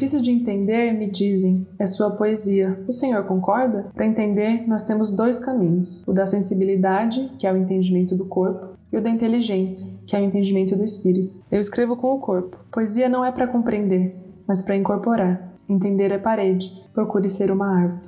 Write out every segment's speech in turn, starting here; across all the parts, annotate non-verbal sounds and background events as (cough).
difícil de entender, me dizem, é sua poesia. O senhor concorda? Para entender, nós temos dois caminhos: o da sensibilidade, que é o entendimento do corpo, e o da inteligência, que é o entendimento do espírito. Eu escrevo com o corpo. Poesia não é para compreender, mas para incorporar. Entender é parede. Procure ser uma árvore.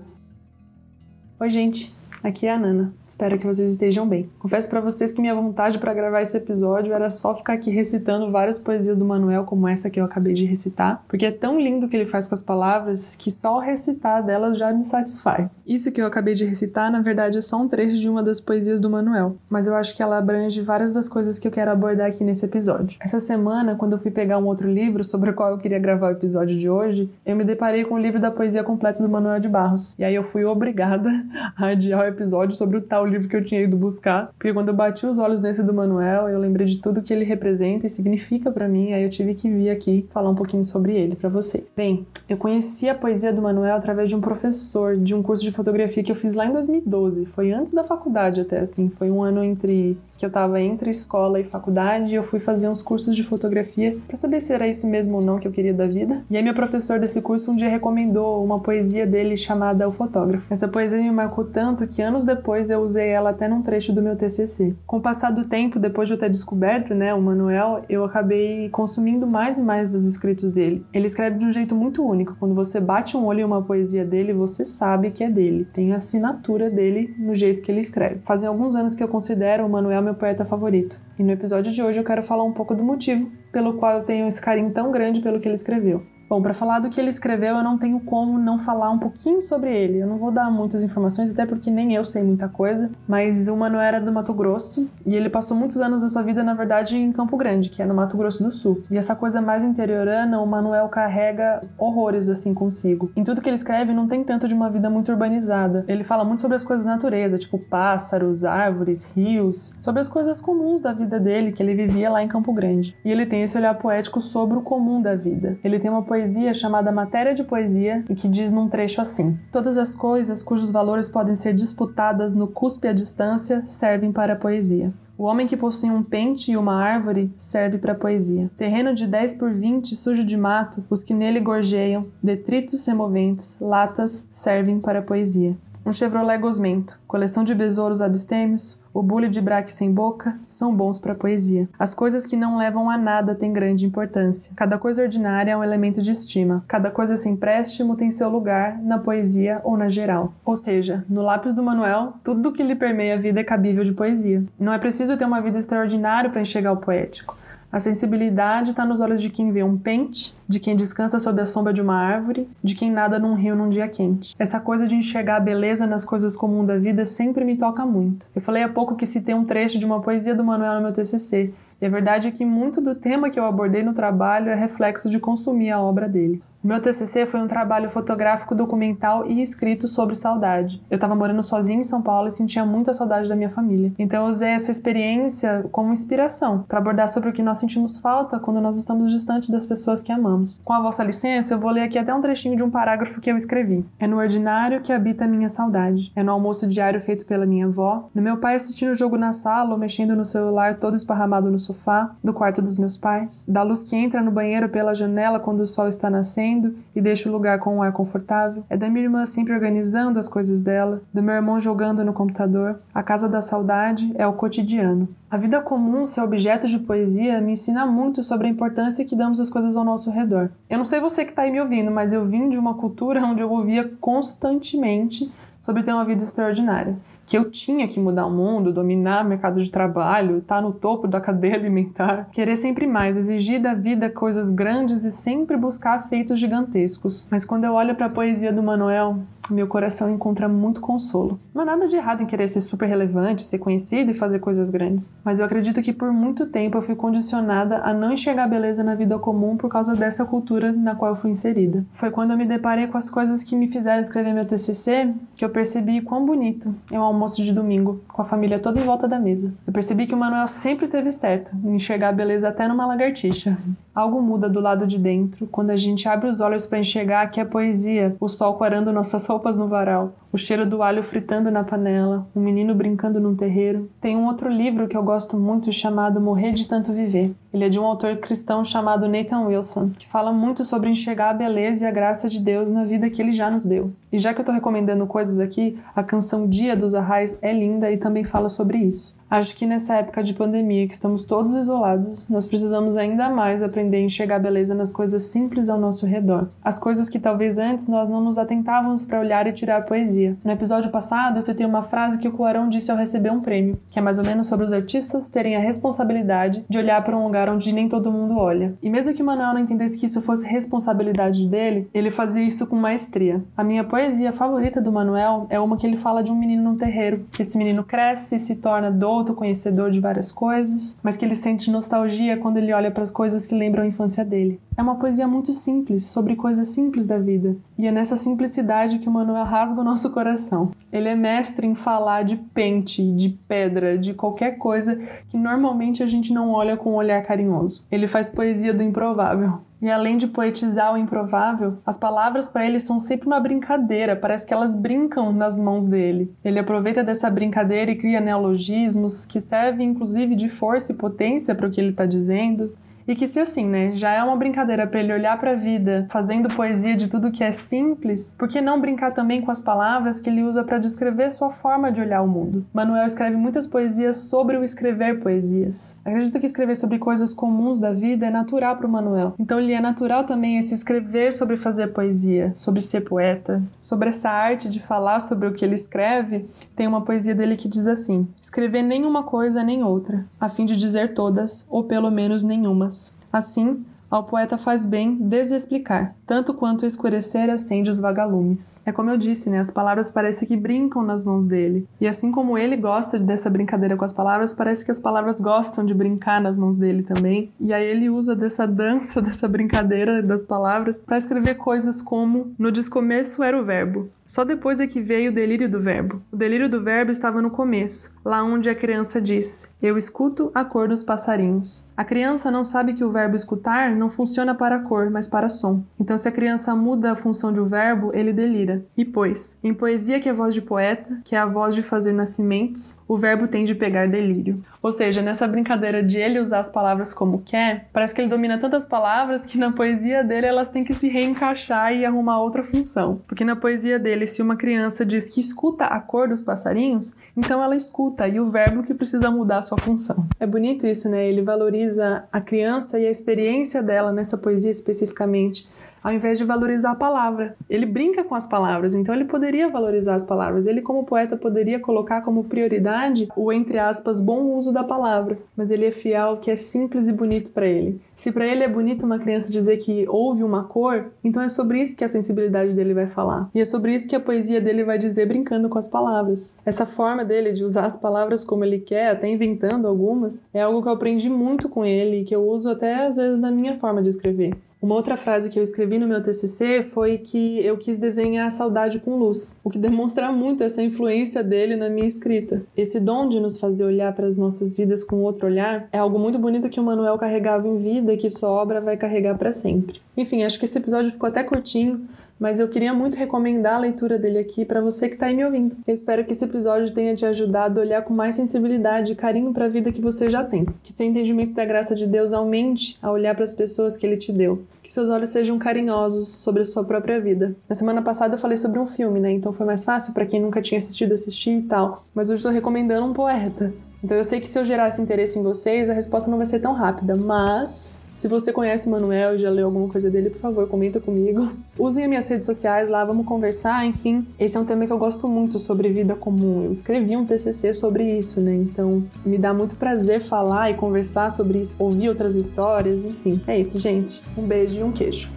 Oi, gente. Aqui é a Nana. Espero que vocês estejam bem. Confesso para vocês que minha vontade para gravar esse episódio era só ficar aqui recitando várias poesias do Manuel, como essa que eu acabei de recitar, porque é tão lindo o que ele faz com as palavras que só recitar delas já me satisfaz. Isso que eu acabei de recitar, na verdade, é só um trecho de uma das poesias do Manuel, mas eu acho que ela abrange várias das coisas que eu quero abordar aqui nesse episódio. Essa semana, quando eu fui pegar um outro livro sobre o qual eu queria gravar o episódio de hoje, eu me deparei com o livro da poesia completa do Manuel de Barros, e aí eu fui obrigada (laughs) a adiar o episódio sobre o tal livro que eu tinha ido buscar, porque quando eu bati os olhos nesse do Manuel, eu lembrei de tudo que ele representa e significa para mim, aí eu tive que vir aqui falar um pouquinho sobre ele para vocês. Bem, eu conheci a poesia do Manuel através de um professor de um curso de fotografia que eu fiz lá em 2012, foi antes da faculdade até assim, foi um ano entre que eu estava entre escola e faculdade e eu fui fazer uns cursos de fotografia para saber se era isso mesmo ou não que eu queria da vida. E aí meu professor desse curso um dia recomendou uma poesia dele chamada O Fotógrafo. Essa poesia me marcou tanto que anos depois eu usei ela até num trecho do meu TCC. Com o passar do tempo, depois de eu ter descoberto, né, o Manuel, eu acabei consumindo mais e mais dos escritos dele. Ele escreve de um jeito muito único. Quando você bate um olho em uma poesia dele, você sabe que é dele. Tem a assinatura dele no jeito que ele escreve. Fazem alguns anos que eu considero o Manuel meu poeta favorito. E no episódio de hoje eu quero falar um pouco do motivo pelo qual eu tenho esse carinho tão grande pelo que ele escreveu. Bom, para falar do que ele escreveu, eu não tenho como não falar um pouquinho sobre ele. Eu não vou dar muitas informações, até porque nem eu sei muita coisa, mas o Manuel era do Mato Grosso e ele passou muitos anos da sua vida, na verdade, em Campo Grande, que é no Mato Grosso do Sul. E essa coisa mais interiorana, o Manuel carrega horrores assim consigo. Em tudo que ele escreve, não tem tanto de uma vida muito urbanizada. Ele fala muito sobre as coisas da natureza, tipo pássaros, árvores, rios, sobre as coisas comuns da vida dele, que ele vivia lá em Campo Grande. E ele tem esse olhar poético sobre o comum da vida. Ele tem uma poesia poesia chamada Matéria de Poesia e que diz num trecho assim: Todas as coisas cujos valores podem ser disputadas no cuspe à distância servem para a poesia. O homem que possui um pente e uma árvore serve para poesia. Terreno de 10 por 20, sujo de mato, os que nele gorjeiam, detritos removentes, latas, servem para poesia um Chevrolet Gosmento, coleção de besouros abstêmios, o bule de braque sem boca são bons para poesia. As coisas que não levam a nada têm grande importância. Cada coisa ordinária é um elemento de estima. Cada coisa sem préstimo tem seu lugar na poesia ou na geral. Ou seja, no lápis do Manuel, tudo que lhe permeia a vida é cabível de poesia. Não é preciso ter uma vida extraordinária para enxergar o poético. A sensibilidade está nos olhos de quem vê um pente, de quem descansa sob a sombra de uma árvore, de quem nada num rio num dia quente. Essa coisa de enxergar a beleza nas coisas comuns da vida sempre me toca muito. Eu falei há pouco que citei um trecho de uma poesia do Manuel no meu TCC, e a verdade é que muito do tema que eu abordei no trabalho é reflexo de consumir a obra dele. Meu TCC foi um trabalho fotográfico, documental e escrito sobre saudade. Eu estava morando sozinha em São Paulo e sentia muita saudade da minha família. Então eu usei essa experiência como inspiração para abordar sobre o que nós sentimos falta quando nós estamos distantes das pessoas que amamos. Com a vossa licença, eu vou ler aqui até um trechinho de um parágrafo que eu escrevi. É no ordinário que habita a minha saudade. É no almoço diário feito pela minha avó, no meu pai assistindo o jogo na sala ou mexendo no celular todo esparramado no sofá, do quarto dos meus pais, da luz que entra no banheiro pela janela quando o sol está nascendo e deixa o lugar com um ar confortável. É da minha irmã sempre organizando as coisas dela, do meu irmão jogando no computador. A casa da saudade é o cotidiano. A vida comum, ser objeto de poesia, me ensina muito sobre a importância que damos às coisas ao nosso redor. Eu não sei você que está aí me ouvindo, mas eu vim de uma cultura (laughs) onde eu ouvia constantemente sobre ter uma vida extraordinária que eu tinha que mudar o mundo, dominar o mercado de trabalho, estar tá no topo da cadeia alimentar, querer sempre mais, exigir da vida coisas grandes e sempre buscar feitos gigantescos. Mas quando eu olho para a poesia do Manuel, meu coração encontra muito consolo. Não há nada de errado em querer ser super relevante, ser conhecido e fazer coisas grandes, mas eu acredito que por muito tempo eu fui condicionada a não enxergar beleza na vida comum por causa dessa cultura na qual eu fui inserida. Foi quando eu me deparei com as coisas que me fizeram escrever meu TCC que eu percebi quão bonito é um almoço de domingo, com a família toda em volta da mesa. Eu percebi que o Manuel sempre teve certo em enxergar beleza até numa lagartixa. Algo muda do lado de dentro quando a gente abre os olhos para enxergar que a poesia, o sol quarando (laughs) nossas roupas roupas no varal, o cheiro do alho fritando na panela, um menino brincando num terreiro. Tem um outro livro que eu gosto muito chamado Morrer de Tanto Viver. Ele é de um autor cristão chamado Nathan Wilson, que fala muito sobre enxergar a beleza e a graça de Deus na vida que ele já nos deu. E já que eu tô recomendando coisas aqui, a canção Dia dos Arrais é linda e também fala sobre isso. Acho que nessa época de pandemia, que estamos todos isolados, nós precisamos ainda mais aprender a enxergar beleza nas coisas simples ao nosso redor. As coisas que talvez antes nós não nos atentávamos para olhar e tirar poesia. No episódio passado, eu citei uma frase que o Cuarão disse ao receber um prêmio, que é mais ou menos sobre os artistas terem a responsabilidade de olhar para um lugar onde nem todo mundo olha. E mesmo que Manuel não entendesse que isso fosse responsabilidade dele, ele fazia isso com maestria. A minha poesia favorita do Manuel é uma que ele fala de um menino num terreiro, esse menino cresce e se torna doce autoconhecedor de várias coisas, mas que ele sente nostalgia quando ele olha para as coisas que lembram a infância dele. É uma poesia muito simples, sobre coisas simples da vida, e é nessa simplicidade que o Manuel rasga o nosso coração. Ele é mestre em falar de pente, de pedra, de qualquer coisa que normalmente a gente não olha com um olhar carinhoso. Ele faz poesia do improvável. E além de poetizar o improvável, as palavras para ele são sempre uma brincadeira, parece que elas brincam nas mãos dele. Ele aproveita dessa brincadeira e cria neologismos que servem inclusive de força e potência para o que ele está dizendo. E que se assim, né, já é uma brincadeira para ele olhar para a vida fazendo poesia de tudo que é simples, por que não brincar também com as palavras que ele usa para descrever sua forma de olhar o mundo? Manuel escreve muitas poesias sobre o escrever poesias. Acredito que escrever sobre coisas comuns da vida é natural para o Manuel. Então ele é natural também esse escrever sobre fazer poesia, sobre ser poeta, sobre essa arte de falar sobre o que ele escreve. Tem uma poesia dele que diz assim: escrever nenhuma coisa nem outra, a fim de dizer todas, ou pelo menos nenhuma Assim, ao poeta faz bem desexplicar, tanto quanto escurecer acende os vagalumes. É como eu disse, né? As palavras parecem que brincam nas mãos dele. E assim como ele gosta dessa brincadeira com as palavras, parece que as palavras gostam de brincar nas mãos dele também. E aí ele usa dessa dança, (laughs) dessa brincadeira das palavras para escrever coisas como no descomeço era o verbo, só depois é que veio o delírio do verbo. O delírio do verbo estava no começo, lá onde a criança disse: Eu escuto a cor dos passarinhos. A criança não sabe que o verbo escutar não funciona para cor, mas para som. Então, se a criança muda a função de um verbo, ele delira. E pois, em poesia que é voz de poeta, que é a voz de fazer nascimentos, o verbo tem de pegar delírio. Ou seja, nessa brincadeira de ele usar as palavras como quer, parece que ele domina tantas palavras que na poesia dele elas têm que se reencaixar e arrumar outra função. Porque na poesia dele, se uma criança diz que escuta a cor dos passarinhos, então ela escuta e o verbo que precisa mudar a sua função. É bonito isso, né? Ele valoriza a criança e a experiência dela nessa poesia especificamente ao invés de valorizar a palavra. Ele brinca com as palavras, então ele poderia valorizar as palavras. Ele, como poeta, poderia colocar como prioridade o, entre aspas, bom uso da palavra, mas ele é fiel ao que é simples e bonito para ele. Se para ele é bonito uma criança dizer que houve uma cor, então é sobre isso que a sensibilidade dele vai falar. E é sobre isso que a poesia dele vai dizer brincando com as palavras. Essa forma dele de usar as palavras como ele quer, até inventando algumas, é algo que eu aprendi muito com ele e que eu uso até às vezes na minha forma de escrever. Uma outra frase que eu escrevi no meu TCC foi que eu quis desenhar a saudade com luz, o que demonstra muito essa influência dele na minha escrita. Esse dom de nos fazer olhar para as nossas vidas com outro olhar é algo muito bonito que o Manuel carregava em vida e que sua obra vai carregar para sempre. Enfim, acho que esse episódio ficou até curtinho, mas eu queria muito recomendar a leitura dele aqui para você que está aí me ouvindo. Eu espero que esse episódio tenha te ajudado a olhar com mais sensibilidade e carinho para a vida que você já tem. Que seu entendimento da graça de Deus aumente a olhar para as pessoas que ele te deu. Que seus olhos sejam carinhosos sobre a sua própria vida. Na semana passada eu falei sobre um filme, né? Então foi mais fácil para quem nunca tinha assistido assistir e tal. Mas hoje estou recomendando um poeta. Então eu sei que se eu gerasse interesse em vocês, a resposta não vai ser tão rápida, mas se você conhece o Manuel e já leu alguma coisa dele, por favor, comenta comigo. Usem as minhas redes sociais lá, vamos conversar, enfim. Esse é um tema que eu gosto muito sobre vida comum. Eu escrevi um TCC sobre isso, né? Então, me dá muito prazer falar e conversar sobre isso, ouvir outras histórias, enfim. É isso, gente. Um beijo e um queijo.